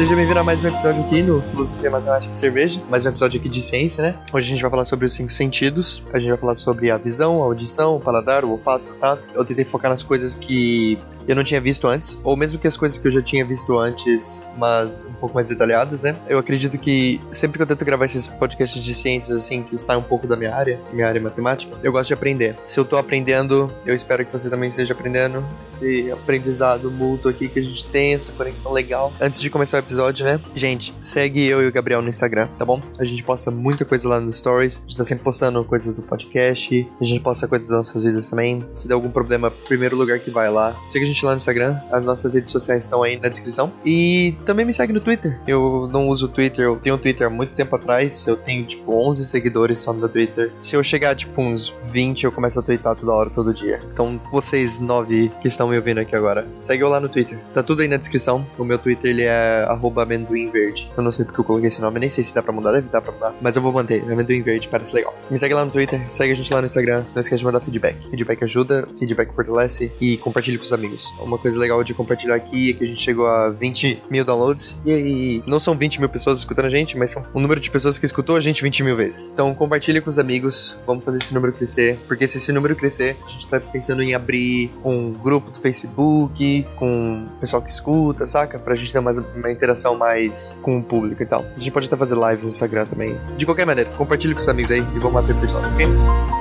Seja bem-vindo a mais um episódio aqui no Filosofia Matemática e Cerveja, mais um episódio aqui de ciência, né? Hoje a gente vai falar sobre os cinco sentidos, a gente vai falar sobre a visão, a audição, o paladar, o olfato, o tato. Eu tentei focar nas coisas que eu não tinha visto antes, ou mesmo que as coisas que eu já tinha visto antes, mas um pouco mais detalhadas, né? Eu acredito que sempre que eu tento gravar esses podcasts de ciências, assim, que saem um pouco da minha área, minha área matemática, eu gosto de aprender. Se eu tô aprendendo, eu espero que você também esteja aprendendo. Esse aprendizado mútuo aqui que a gente tem, essa conexão legal. Antes de começar o episódio, né? Gente, segue eu e o Gabriel no Instagram, tá bom? A gente posta muita coisa lá no Stories, a gente tá sempre postando coisas do podcast, a gente posta coisas das nossas vidas também. Se der algum problema, primeiro lugar que vai lá. Siga a gente lá no Instagram, as nossas redes sociais estão aí na descrição. E também me segue no Twitter. Eu não uso o Twitter, eu tenho um Twitter há muito tempo atrás, eu tenho tipo 11 seguidores só no meu Twitter. Se eu chegar tipo uns 20, eu começo a twittar toda hora, todo dia. Então, vocês nove que estão me ouvindo aqui agora, segue eu lá no Twitter. Tá tudo aí na descrição. O meu Twitter ele é amendoimverde. Eu não sei porque eu coloquei esse nome, nem sei se dá pra mudar, deve dar pra mudar. Mas eu vou manter, amendoim verde, parece legal. Me segue lá no Twitter, segue a gente lá no Instagram. Não esquece de mandar feedback. Feedback ajuda, feedback fortalece e compartilhe com os amigos. Uma coisa legal de compartilhar aqui é que a gente chegou a 20 mil downloads. E aí, não são 20 mil pessoas escutando a gente, mas são um número de pessoas que escutou a gente 20 mil vezes. Então compartilhe com os amigos, vamos fazer esse número crescer. Porque se esse número crescer, a gente tá pensando em abrir um grupo do Facebook com o pessoal que escuta, saca? Pra gente ter mais uma interação mais com o público e tal. A gente pode até fazer lives no Instagram também. De qualquer maneira, compartilhe com os amigos aí e vamos abrir o episódio, ok?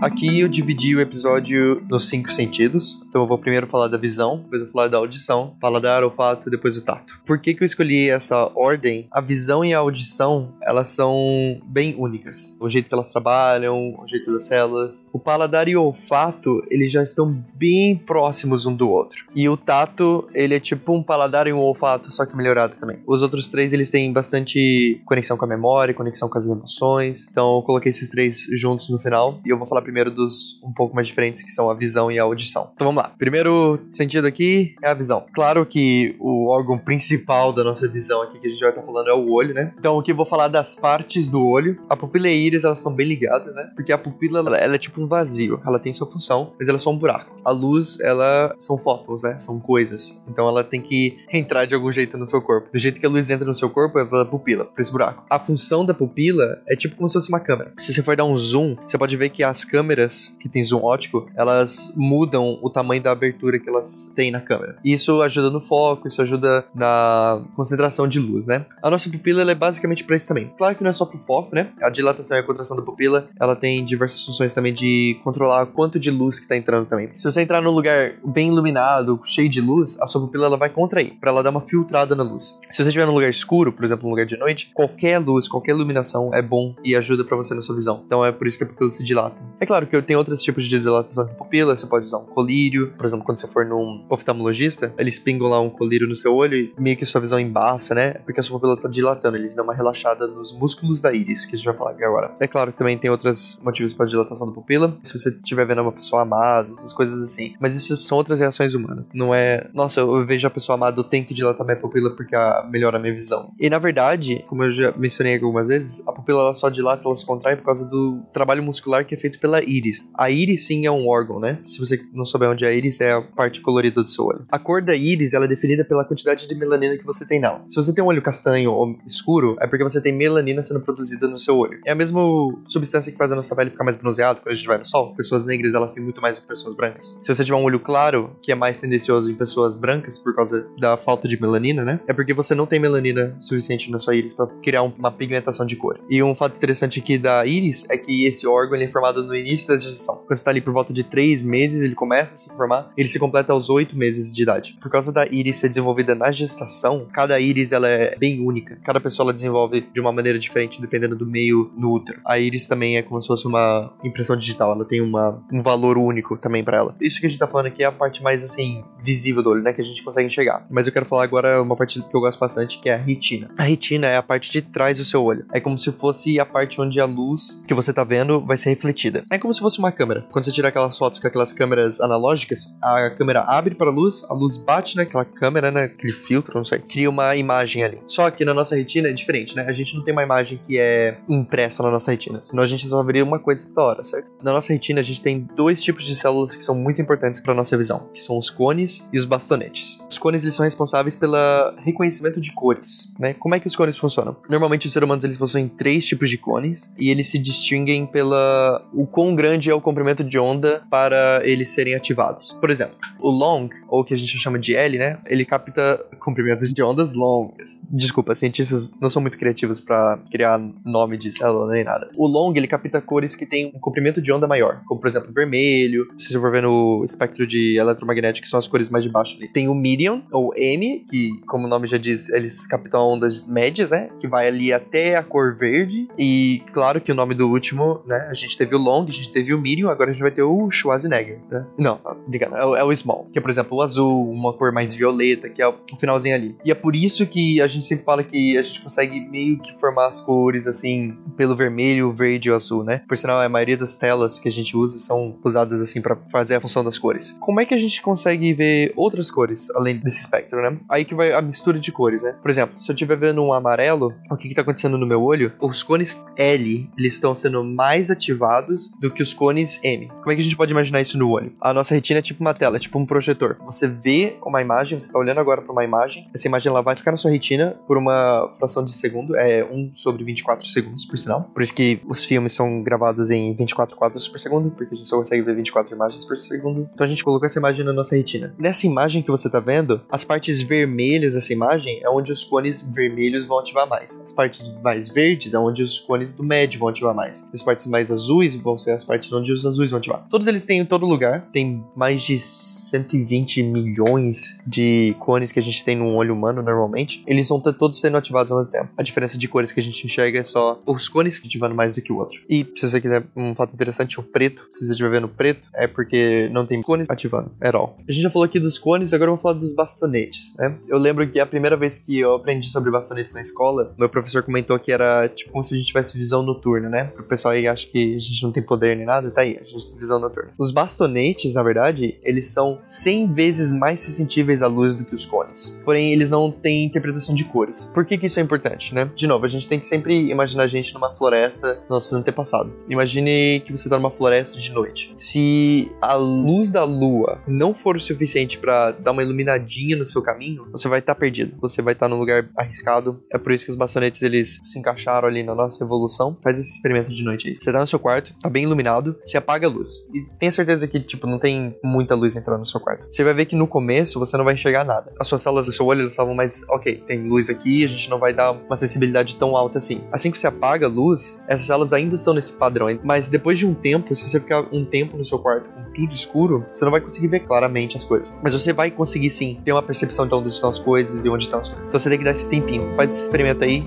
Aqui eu dividi o episódio nos cinco sentidos. Então eu vou primeiro falar da visão, depois eu vou falar da audição, paladar, olfato, depois o tato. Por que, que eu escolhi essa ordem? A visão e a audição, elas são bem únicas. O jeito que elas trabalham, o jeito das células. O paladar e o olfato, eles já estão bem próximos um do outro. E o tato, ele é tipo um paladar e um olfato, só que melhorado também. Os outros três, eles têm bastante conexão com a memória, conexão com as emoções. Então eu coloquei esses três juntos no final e eu vou falar primeiro dos um pouco mais diferentes, que são a visão e a audição. Então vamos lá. Primeiro sentido aqui é a visão. Claro que o órgão principal da nossa visão aqui que a gente vai estar falando é o olho, né? Então aqui eu vou falar das partes do olho. A pupila e a íris, elas são bem ligadas, né? Porque a pupila, ela, ela é tipo um vazio. Ela tem sua função, mas ela é só um buraco. A luz, ela são fótons, né? São coisas. Então ela tem que entrar de algum jeito no seu corpo. Do jeito que a luz entra no seu corpo é pela pupila, por esse buraco. A função da pupila é tipo como se fosse uma câmera. Se você for dar um zoom, você pode ver que as câmeras câmeras que tem zoom ótico, elas mudam o tamanho da abertura que elas têm na câmera. E isso ajuda no foco, isso ajuda na concentração de luz, né? A nossa pupila é basicamente para isso também. Claro que não é só pro foco, né? A dilatação e a contração da pupila, ela tem diversas funções também de controlar quanto de luz que tá entrando também. Se você entrar num lugar bem iluminado, cheio de luz, a sua pupila ela vai contrair, para ela dar uma filtrada na luz. Se você estiver num lugar escuro, por exemplo, num lugar de noite, qualquer luz, qualquer iluminação é bom e ajuda para você na sua visão. Então é por isso que a pupila se dilata. É claro que tenho outros tipos de dilatação de pupila, você pode usar um colírio, por exemplo, quando você for num oftalmologista, eles pingam lá um colírio no seu olho e meio que sua visão embaça, né? Porque a sua pupila tá dilatando, eles dão uma relaxada nos músculos da íris, que a gente vai falar agora. É claro que também tem outros motivos para dilatação da pupila, se você estiver vendo uma pessoa amada, essas coisas assim. Mas isso são outras reações humanas. Não é, nossa, eu vejo a pessoa amada, eu tenho que dilatar minha pupila porque melhora a minha visão. E na verdade, como eu já mencionei algumas vezes, a pupila ela só dilata, ela se contrai por causa do trabalho muscular que é feito pela íris. A íris sim é um órgão, né? Se você não souber onde é a íris, é a parte colorida do seu olho. A cor da íris ela é definida pela quantidade de melanina que você tem nela. Se você tem um olho castanho ou escuro, é porque você tem melanina sendo produzida no seu olho. É a mesma substância que faz a nossa pele ficar mais bronzeada quando a gente vai no sol. Pessoas negras elas têm muito mais do que pessoas brancas. Se você tiver um olho claro, que é mais tendencioso em pessoas brancas por causa da falta de melanina, né? É porque você não tem melanina suficiente na sua íris para criar uma pigmentação de cor. E um fato interessante aqui da íris é que esse órgão ele é formado no início da gestação. Quando você tá ali por volta de 3 meses, ele começa a se formar, ele se completa aos 8 meses de idade. Por causa da íris ser desenvolvida na gestação, cada íris ela é bem única. Cada pessoa ela desenvolve de uma maneira diferente dependendo do meio no útero. A íris também é como se fosse uma impressão digital, ela tem uma, um valor único também para ela. Isso que a gente tá falando aqui é a parte mais assim visível do olho, né, que a gente consegue enxergar. Mas eu quero falar agora uma parte que eu gosto bastante, que é a retina. A retina é a parte de trás do seu olho. É como se fosse a parte onde a luz que você tá vendo vai ser refletida. É como se fosse uma câmera. Quando você tira aquelas fotos com aquelas câmeras analógicas. A câmera abre para a luz, a luz bate naquela câmera, né? Aquele filtro, não sei, cria uma imagem ali. Só que na nossa retina é diferente, né? A gente não tem uma imagem que é impressa na nossa retina, senão a gente só veria uma coisa toda hora, certo? Na nossa retina a gente tem dois tipos de células que são muito importantes para nossa visão, que são os cones e os bastonetes. Os cones eles são responsáveis pelo reconhecimento de cores, né? Como é que os cones funcionam? Normalmente os seres humanos eles possuem três tipos de cones e eles se distinguem pela o quão grande é o comprimento de onda para eles serem ativados. Por exemplo, o long, ou que a gente chama de L, né? Ele capta comprimentos de ondas longas. Desculpa, cientistas não são muito criativos para criar nome de célula nem nada. O long, ele capta cores que têm um comprimento de onda maior, como por exemplo vermelho. Se você for ver no espectro de eletromagnético, que são as cores mais de baixo ali. Tem o medium, ou M, que como o nome já diz, eles captam ondas médias, né? Que vai ali até a cor verde. E claro que o nome do último, né? A gente teve o long, gente teve o medium, agora a gente vai ter o Schwarzenegger, né? Não, obrigado, é, é o small, que é por exemplo o azul, uma cor mais violeta, que é o finalzinho ali. E é por isso que a gente sempre fala que a gente consegue meio que formar as cores assim pelo vermelho, verde e azul, né? Por sinal, a maioria das telas que a gente usa são usadas assim para fazer a função das cores. Como é que a gente consegue ver outras cores além desse espectro, né? Aí que vai a mistura de cores, né? Por exemplo, se eu estiver vendo um amarelo, o que está acontecendo no meu olho? Os cones L, eles estão sendo mais ativados do que os cones M. Como é que a gente pode imaginar isso no olho? A nossa retina é tipo uma tela, é tipo um projetor. Você vê uma imagem, você está olhando agora para uma imagem, essa imagem ela vai ficar na sua retina por uma fração de segundo, é 1 sobre 24 segundos, por sinal. Por isso que os filmes são gravados em 24 quadros por segundo, porque a gente só consegue ver 24 imagens por segundo. Então a gente colocou essa imagem na nossa retina. Nessa imagem que você está vendo, as partes vermelhas dessa imagem é onde os cones vermelhos vão ativar mais. As partes mais verdes é onde os cones do médio vão ativar mais. As partes mais azuis vão ser as partes onde os azuis vão ativar. Todos eles têm em todo lugar. Tem mais de 120 milhões de cones que a gente tem no olho humano normalmente. Eles vão todos sendo ativados ao mesmo tempo. A diferença de cores que a gente enxerga é só os cones ativando mais do que o outro. E se você quiser um fato interessante, o preto, se você estiver vendo preto, é porque não tem cones ativando at all. A gente já falou aqui dos cones, agora eu vou falar dos bastonetes, né? Eu lembro que a primeira vez que eu aprendi sobre bastonetes na escola, meu professor comentou que era tipo como se a gente tivesse visão noturna, né? O pessoal aí acha que a gente não tem poder nem nada, tá aí, a gente tem visão noturna. Os bastonetes, na verdade, eles são 100 vezes mais sensíveis à luz do que os cones. Porém, eles não têm interpretação de cores. Por que, que isso é importante, né? De novo, a gente tem que sempre imaginar a gente numa floresta, nossos antepassados. Imagine que você tá numa floresta de noite. Se a luz da lua não for o suficiente para dar uma iluminadinha no seu caminho, você vai estar tá perdido. Você vai estar tá num lugar arriscado. É por isso que os bastonetes eles se encaixaram ali na nossa evolução. Faz esse experimento de noite aí. Você tá no seu quarto, tá bem iluminado, você apaga a luz. E tenha certeza que, tipo, não tem muita luz entrando no seu quarto. Você vai ver que no começo você não vai enxergar nada. As suas células do seu olho estavam mais, ok, tem luz aqui, a gente não vai dar uma sensibilidade tão alta assim. Assim que você apaga a luz, essas células ainda estão nesse padrão. Mas depois de um tempo, se você ficar um tempo no seu quarto com tudo escuro, você não vai conseguir ver claramente as coisas. Mas você vai conseguir sim ter uma percepção de onde estão as coisas e onde estão as coisas. Então você tem que dar esse tempinho. Faz esse experimento aí.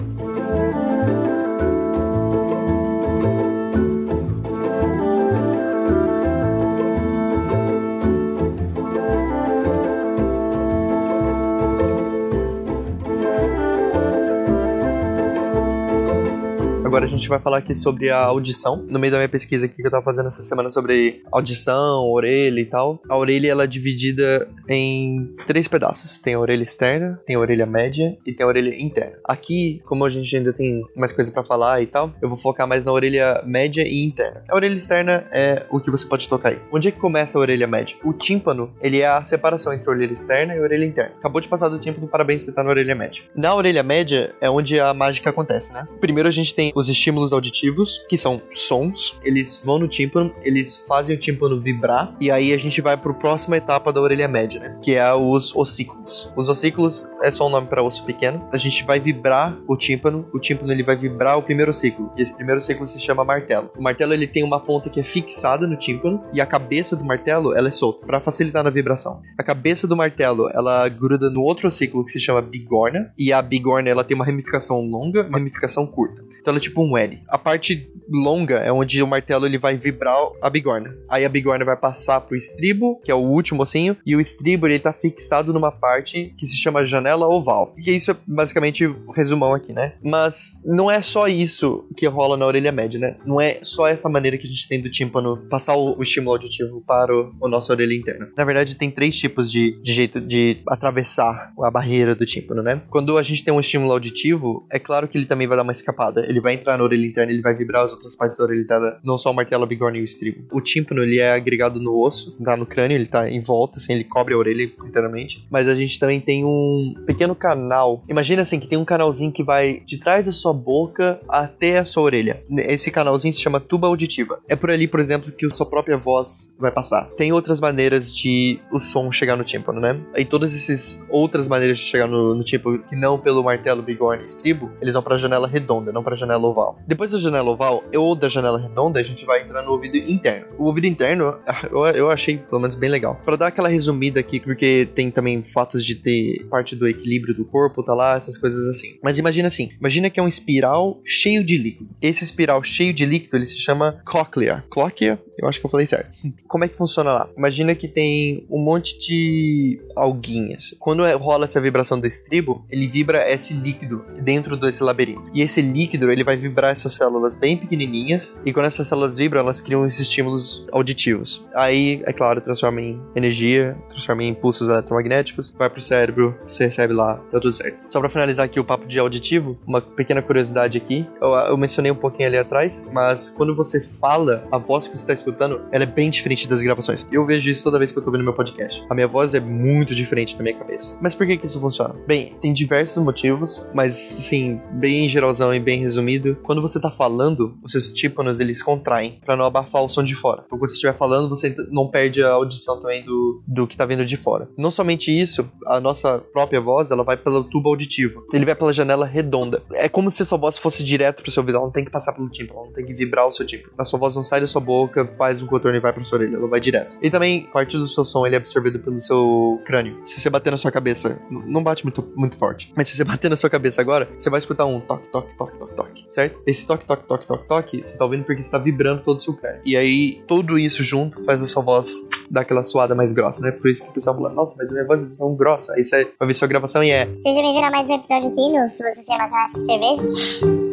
Vai falar aqui sobre a audição. No meio da minha pesquisa aqui que eu tava fazendo essa semana sobre audição, orelha e tal. A orelha ela é dividida em três pedaços. Tem a orelha externa, tem a orelha média e tem a orelha interna. Aqui, como a gente ainda tem mais coisa para falar e tal, eu vou focar mais na orelha média e interna. A orelha externa é o que você pode tocar aí. Onde é que começa a orelha média? O tímpano, ele é a separação entre a orelha externa e a orelha interna. Acabou de passar do tímpano, parabéns, você tá na orelha média. Na orelha média é onde a mágica acontece, né? Primeiro a gente tem os estímulos auditivos, que são sons, eles vão no tímpano, eles fazem o tímpano vibrar, e aí a gente vai para a próxima etapa da orelha média, né? Que é os ossículos. Os ossículos é só um nome para osso pequeno. A gente vai vibrar o tímpano, o tímpano ele vai vibrar o primeiro ciclo, e esse primeiro ciclo se chama martelo. O martelo ele tem uma ponta que é fixada no tímpano, e a cabeça do martelo ela é solta, para facilitar na vibração. A cabeça do martelo ela gruda no outro ciclo que se chama bigorna, e a bigorna ela tem uma ramificação longa, uma ramificação curta. Então ela é tipo um L. A parte longa é onde o martelo ele vai vibrar a bigorna. Aí a bigorna vai passar pro estribo, que é o último ossinho, e o estribo ele tá fixado numa parte que se chama janela oval. E isso é basicamente o resumão aqui, né? Mas não é só isso que rola na orelha média, né? Não é só essa maneira que a gente tem do tímpano passar o, o estímulo auditivo para o, o nossa orelha interna. Na verdade, tem três tipos de, de jeito de atravessar a barreira do tímpano, né? Quando a gente tem um estímulo auditivo, é claro que ele também vai dar uma escapada. Ele vai entrar na orelha interna, ele vai vibrar as outras partes da orelha interna, não só o martelo, a bigorna e o estribo. O tímpano, ele é agregado no osso, tá no crânio, ele tá em volta, assim, ele cobre a orelha inteiramente. Mas a gente também tem um pequeno canal. Imagina assim, que tem um canalzinho que vai de trás da sua boca até a sua orelha. Esse canalzinho se chama tuba auditiva. É por ali, por exemplo, que a sua própria voz vai passar. Tem outras maneiras de o som chegar no tímpano, né? E todas essas outras maneiras de chegar no, no tímpano, que não pelo martelo, bigorna e estribo, eles vão pra janela redonda, não pra janela oval. Depois da janela oval ou da janela redonda, a gente vai entrar no ouvido interno. O ouvido interno, eu, eu achei, pelo menos, bem legal. Para dar aquela resumida aqui, porque tem também fatos de ter parte do equilíbrio do corpo, tá lá, essas coisas assim. Mas imagina assim, imagina que é um espiral cheio de líquido. Esse espiral cheio de líquido, ele se chama cóclea. Cóclea? Eu acho que eu falei certo. Como é que funciona lá? Imagina que tem um monte de alguinhas. Quando é, rola essa vibração do estribo, ele vibra esse líquido dentro desse labirinto. E esse líquido, ele vai vibrar essas células bem pequenininhas, e quando essas células vibram, elas criam esses estímulos auditivos. Aí, é claro, transforma em energia, transforma em impulsos eletromagnéticos, vai pro cérebro, você recebe lá, tá tudo certo. Só para finalizar aqui o papo de auditivo, uma pequena curiosidade aqui. Eu, eu mencionei um pouquinho ali atrás, mas quando você fala, a voz que você tá escutando, ela é bem diferente das gravações. Eu vejo isso toda vez que eu tô vendo meu podcast. A minha voz é muito diferente na minha cabeça. Mas por que que isso funciona? Bem, tem diversos motivos, mas sim, bem geralzão e bem resumido, quando você tá falando, os seus tímpanos eles contraem para não abafar o som de fora. Então quando você estiver falando, você não perde a audição também do, do que tá vindo de fora. Não somente isso, a nossa própria voz, ela vai pelo tubo auditivo. Ele vai pela janela redonda. É como se a sua voz fosse direto pro seu ouvido, ela não tem que passar pelo tímpano, ela não tem que vibrar o seu tímpano. A sua voz não sai da sua boca, faz um contorno e vai pra sua orelha, ela vai direto. E também, parte do seu som ele é absorvido pelo seu crânio. Se você bater na sua cabeça, não bate muito, muito forte, mas se você bater na sua cabeça agora, você vai escutar um toque, toque, toque, toque, toque, certo? Esse toque, toque, toque, toque, toque, você tá ouvindo porque está vibrando todo o seu crânio. E aí, tudo isso junto faz a sua voz dar aquela suada mais grossa, né? Por isso que o pessoal fala, nossa, mas a minha voz é tão grossa. Aí você vai ver sua gravação e é. Seja bem-vindo a mais um episódio aqui no Filosofia Matemática Cerveja.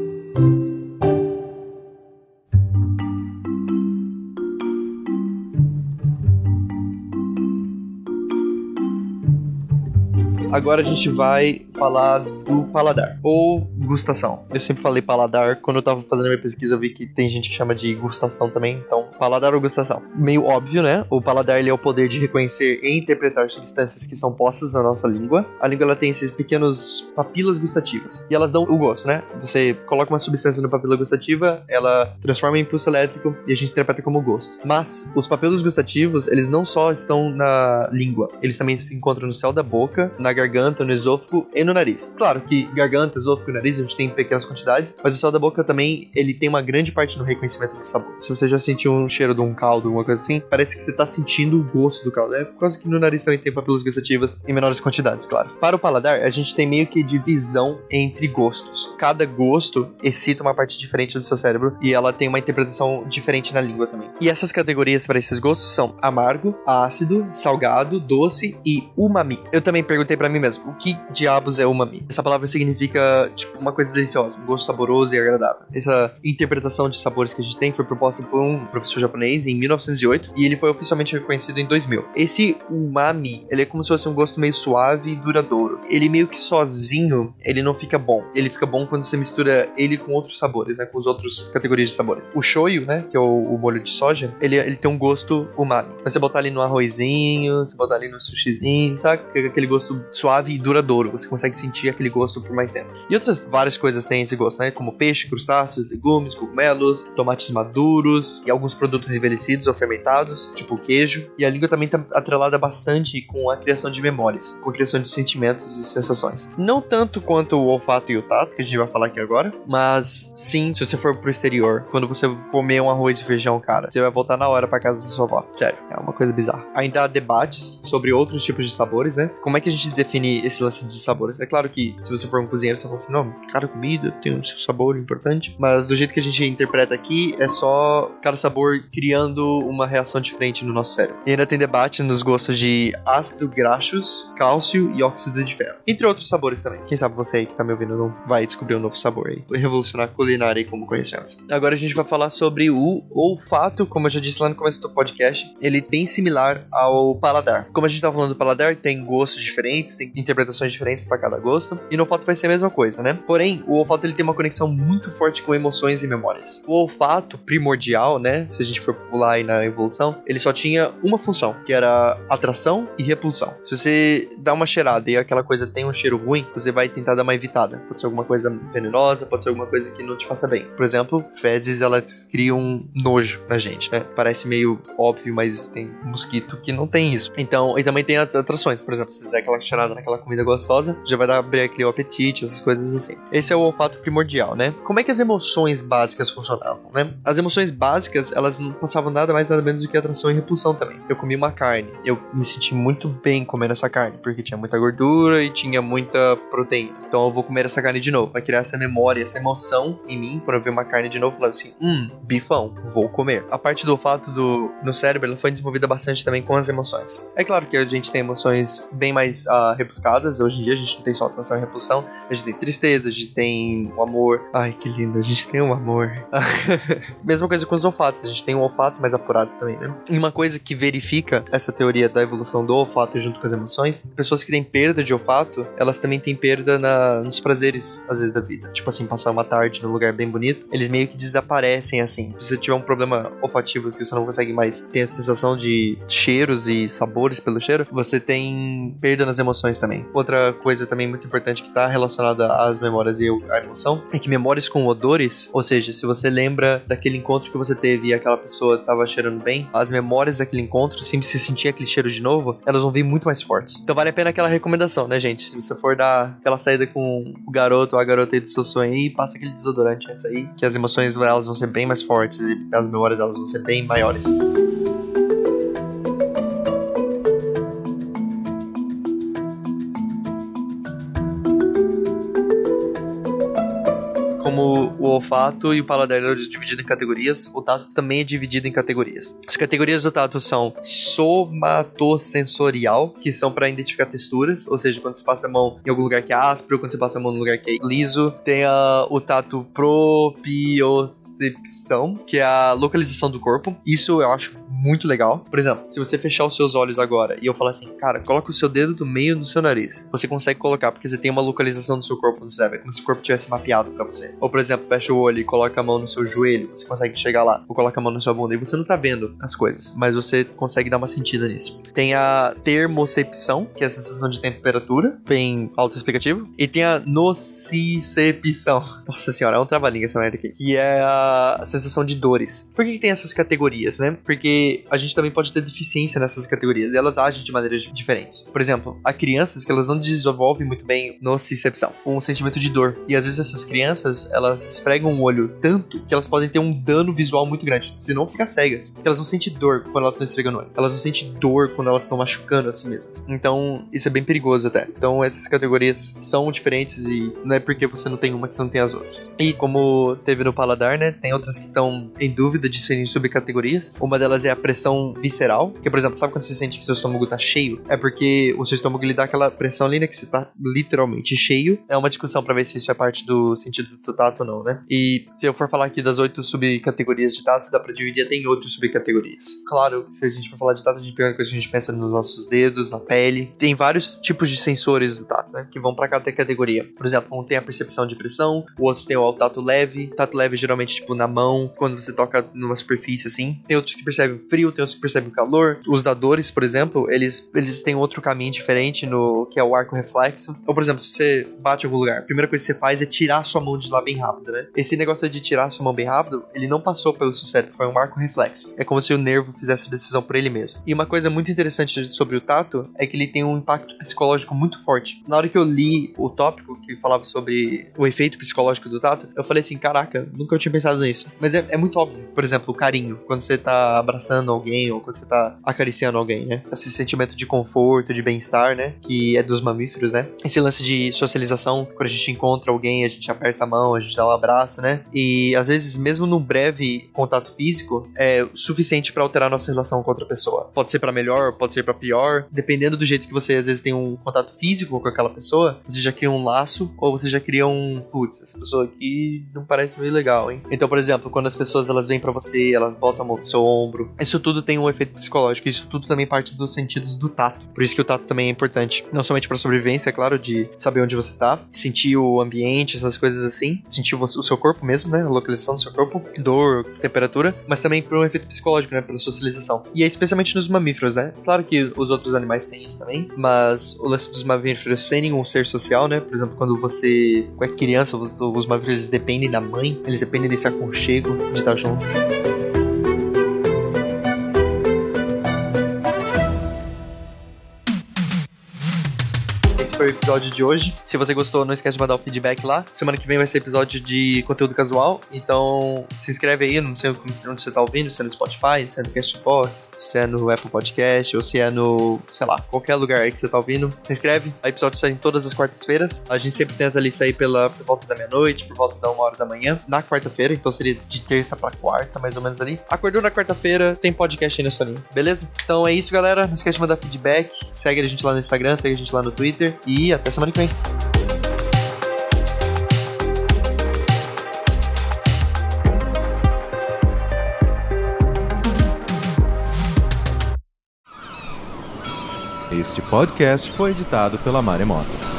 Agora a gente vai falar do paladar ou gustação. Eu sempre falei paladar, quando eu tava fazendo minha pesquisa eu vi que tem gente que chama de gustação também, então paladar ou gustação. Meio óbvio, né? O paladar ele é o poder de reconhecer e interpretar substâncias que são postas na nossa língua. A língua ela tem esses pequenos papilas gustativas e elas dão o gosto, né? Você coloca uma substância na papila gustativa, ela transforma em impulso elétrico e a gente interpreta como gosto. Mas os papilos gustativos, eles não só estão na língua, eles também se encontram no céu da boca, na garganta, no esôfago e no nariz. Claro que garganta, esôfago e nariz a gente tem em pequenas quantidades, mas o céu da boca também ele tem uma grande parte no reconhecimento do sabor. Se você já sentiu um cheiro de um caldo, alguma coisa assim, parece que você tá sentindo o gosto do caldo. É causa que no nariz também tem papilas gustativas em menores quantidades, claro. Para o paladar, a gente tem meio que divisão entre gostos. Cada gosto excita uma parte diferente do seu cérebro e ela tem uma interpretação diferente na língua também. E essas categorias para esses gostos são amargo, ácido, salgado, doce e umami. Eu também perguntei para mim mesmo, o que diabos é umami? Essa palavra significa, tipo, uma coisa deliciosa, um gosto saboroso e agradável. Essa interpretação de sabores que a gente tem foi proposta por um professor japonês em 1908 e ele foi oficialmente reconhecido em 2000. Esse umami, ele é como se fosse um gosto meio suave e duradouro. Ele meio que sozinho, ele não fica bom. Ele fica bom quando você mistura ele com outros sabores, né, com as outras categorias de sabores. O shoyu, né, que é o, o molho de soja, ele, ele tem um gosto umami. Mas você botar ali no arrozinho, você botar ali no sushizinho, sabe? Aquele gosto suave e duradouro. Você consegue sentir aquele gosto por mais tempo. E outras várias coisas têm esse gosto, né? Como peixe, crustáceos, legumes, cogumelos, tomates maduros e alguns produtos envelhecidos ou fermentados, tipo queijo. E a língua também está atrelada bastante com a criação de memórias, com a criação de sentimentos e sensações. Não tanto quanto o olfato e o tato, que a gente vai falar aqui agora, mas sim, se você for pro exterior, quando você comer um arroz e feijão, cara, você vai voltar na hora para casa da sua avó. Sério, é uma coisa bizarra. Ainda há debates sobre outros tipos de sabores, né? Como é que a gente define esse lance de sabores. É claro que se você for um cozinheiro, você fala assim, não, cada comida tem um sabor importante, mas do jeito que a gente interpreta aqui, é só cada sabor criando uma reação diferente no nosso cérebro. E ainda tem debate nos gostos de ácido graxos, cálcio e óxido de ferro. Entre outros sabores também. Quem sabe você aí que tá me ouvindo não vai descobrir um novo sabor aí. Vai revolucionar a culinária como conhecemos. Agora a gente vai falar sobre o olfato, como eu já disse lá no começo do podcast, ele tem similar ao paladar. Como a gente tá falando do paladar, tem gostos diferentes, tem interpretações diferentes para cada gosto, e no olfato vai ser a mesma coisa, né? Porém, o olfato ele tem uma conexão muito forte com emoções e memórias. O olfato primordial, né, se a gente for pular aí na evolução, ele só tinha uma função, que era atração e repulsão. Se você dá uma cheirada e aquela coisa tem um cheiro ruim, você vai tentar dar uma evitada. Pode ser alguma coisa venenosa, pode ser alguma coisa que não te faça bem. Por exemplo, fezes elas criam nojo na gente, né? Parece meio óbvio, mas tem mosquito que não tem isso. Então, e também tem as atrações. Por exemplo, se você der aquela cheirada naquela comida gostosa, já vai dar abrir aquele apetite, essas coisas assim. Esse é o olfato primordial, né? Como é que as emoções básicas funcionavam, né? As emoções básicas, elas não passavam nada mais nada menos do que atração e repulsão também. Eu comi uma carne, eu me senti muito bem comendo essa carne, porque tinha muita gordura e tinha muita proteína. Então eu vou comer essa carne de novo. Vai criar essa memória, essa emoção em mim, quando eu ver uma carne de novo, falando assim, hum, bifão, vou comer. A parte do olfato do, no cérebro, ela foi desenvolvida bastante também com as emoções. É claro que a gente tem emoções bem mais uh, rebuscadas, hoje em dia a gente não tem só atração e repulsão, a gente tem tristeza, a gente tem o amor. Ai, que lindo, a gente tem um amor. Mesma coisa com os olfatos, a gente tem um olfato mais apurado também, né? E uma coisa que verifica essa teoria da evolução do olfato junto com as emoções, pessoas que têm perda de olfato, elas também têm perda na, nos prazeres, às vezes, da vida. Tipo assim, passar uma tarde num lugar bem bonito, eles meio que desaparecem assim. Se você tiver um problema olfativo que você não consegue mais ter a sensação de cheiros e sabores pelo cheiro, você tem perda nas emoções também. Outra coisa também muito importante que está relacionada às memórias e à emoção é que memórias com odores, ou seja, se você lembra daquele encontro que você teve e aquela pessoa estava cheirando bem, as memórias daquele encontro, sempre se sentir aquele cheiro de novo, elas vão vir muito mais fortes. Então vale a pena aquela recomendação, né, gente? Se você for dar aquela saída com o garoto ou a garota aí do seu sonho aí, passa aquele desodorante antes aí, que as emoções elas vão ser bem mais fortes e as memórias elas vão ser bem maiores. Olfato e o paladar é dividido em categorias, o tato também é dividido em categorias. As categorias do tato são somatosensorial, que são para identificar texturas, ou seja, quando você passa a mão em algum lugar que é áspero, quando você passa a mão num lugar que é liso. Tem a, o tato propriocepção, que é a localização do corpo. Isso eu acho muito legal. Por exemplo, se você fechar os seus olhos agora e eu falar assim, cara, coloca o seu dedo do meio do seu nariz, você consegue colocar porque você tem uma localização do seu corpo no cérebro, é como se o corpo tivesse mapeado para você. Ou, por exemplo, fecha o olho e coloca a mão no seu joelho, você consegue chegar lá. Ou coloca a mão na sua bunda e você não tá vendo as coisas, mas você consegue dar uma sentida nisso. Tem a termocepção, que é a sensação de temperatura, bem autoexplicativo. E tem a nocicepção. Nossa senhora, é um trava-língua essa merda aqui. Que é a sensação de dores. Por que, que tem essas categorias, né? Porque a gente também pode ter deficiência nessas categorias e elas agem de maneiras diferentes. Por exemplo, há crianças que elas não desenvolvem muito bem nocicepção, um sentimento de dor. E às vezes essas crianças, elas esfregam o olho tanto que elas podem ter um dano visual muito grande, se não ficar cegas. Porque elas não sentem dor quando elas estão esfregando o olho. Elas não sentem dor quando elas estão machucando a si mesmas. Então, isso é bem perigoso até. Então, essas categorias são diferentes e não é porque você não tem uma que não tem as outras. E como teve no paladar, né, tem outras que estão em dúvida de serem subcategorias. Uma delas é a pressão visceral, que por exemplo, sabe quando você sente que seu estômago tá cheio? É porque o seu estômago lhe dá aquela pressão ali, né, que você tá literalmente cheio. É uma discussão para ver se isso é parte do sentido do tato ou não, né? E se eu for falar aqui das oito subcategorias de tato, dá pra dividir até em outras subcategorias. Claro, se a gente for falar de tato, a gente primeira coisa que a gente pensa nos nossos dedos, na pele. Tem vários tipos de sensores do tato, né, que vão para cada categoria. Por exemplo, um tem a percepção de pressão, o outro tem o tato leve. Tato leve geralmente tipo na mão, quando você toca numa superfície assim. Tem outros que percebem frio, tem outros que percebem calor. Os dadores, por exemplo, eles, eles têm outro caminho diferente no que é o arco reflexo. Ou, por exemplo, se você bate em algum lugar, a primeira coisa que você faz é tirar sua mão de lá bem rápido, né? Esse negócio de tirar sua mão bem rápido, ele não passou pelo seu cérebro, foi um arco reflexo. É como se o nervo fizesse a decisão por ele mesmo. E uma coisa muito interessante sobre o tato é que ele tem um impacto psicológico muito forte. Na hora que eu li o tópico que falava sobre o efeito psicológico do tato, eu falei assim, caraca, nunca eu tinha pensado nisso. Mas é, é muito óbvio. Por exemplo, o carinho. Quando você tá abraçando alguém ou quando você tá acariciando alguém, né? Esse sentimento de conforto, de bem-estar, né? Que é dos mamíferos, né? Esse lance de socialização, quando a gente encontra alguém, a gente aperta a mão, a gente dá um abraço, né? E às vezes, mesmo num breve contato físico, é suficiente para alterar nossa relação com outra pessoa. Pode ser para melhor, pode ser para pior, dependendo do jeito que você às vezes tem um contato físico com aquela pessoa, você já cria um laço ou você já cria um, putz, essa pessoa aqui não parece meio legal, hein? Então, por exemplo, quando as pessoas elas vêm para você, elas botam a mão no seu ombro, isso tudo tem um efeito psicológico, isso tudo também parte dos sentidos do tato. Por isso que o tato também é importante, não somente para sobrevivência, é claro, de saber onde você tá, sentir o ambiente, essas coisas assim, sentir o seu corpo mesmo, né, a localização do seu corpo, dor, temperatura, mas também por um efeito psicológico, né, pela socialização. E é especialmente nos mamíferos, né? Claro que os outros animais têm isso também, mas o lance dos mamíferos sem nenhum ser social, né? Por exemplo, quando você é criança, os mamíferos dependem da mãe, eles dependem desse aconchego de estar junto. Foi o episódio de hoje. Se você gostou, não esquece de mandar o feedback lá. Semana que vem vai ser episódio de conteúdo casual. Então, se inscreve aí, não sei onde você tá ouvindo, se é no Spotify, se é no Castbox, se é no Apple Podcast, ou se é no, sei lá, qualquer lugar aí que você tá ouvindo. Se inscreve. O episódio sai todas as quartas-feiras. A gente sempre tenta ali sair pela, por volta da meia-noite, por volta da uma hora da manhã, na quarta-feira. Então seria de terça pra quarta, mais ou menos ali. Acordou na quarta-feira, tem podcast aí na Soninha, beleza? Então é isso, galera. Não esquece de mandar feedback. Segue a gente lá no Instagram, segue a gente lá no Twitter e até semana que vem. Este podcast foi editado pela Maremoto.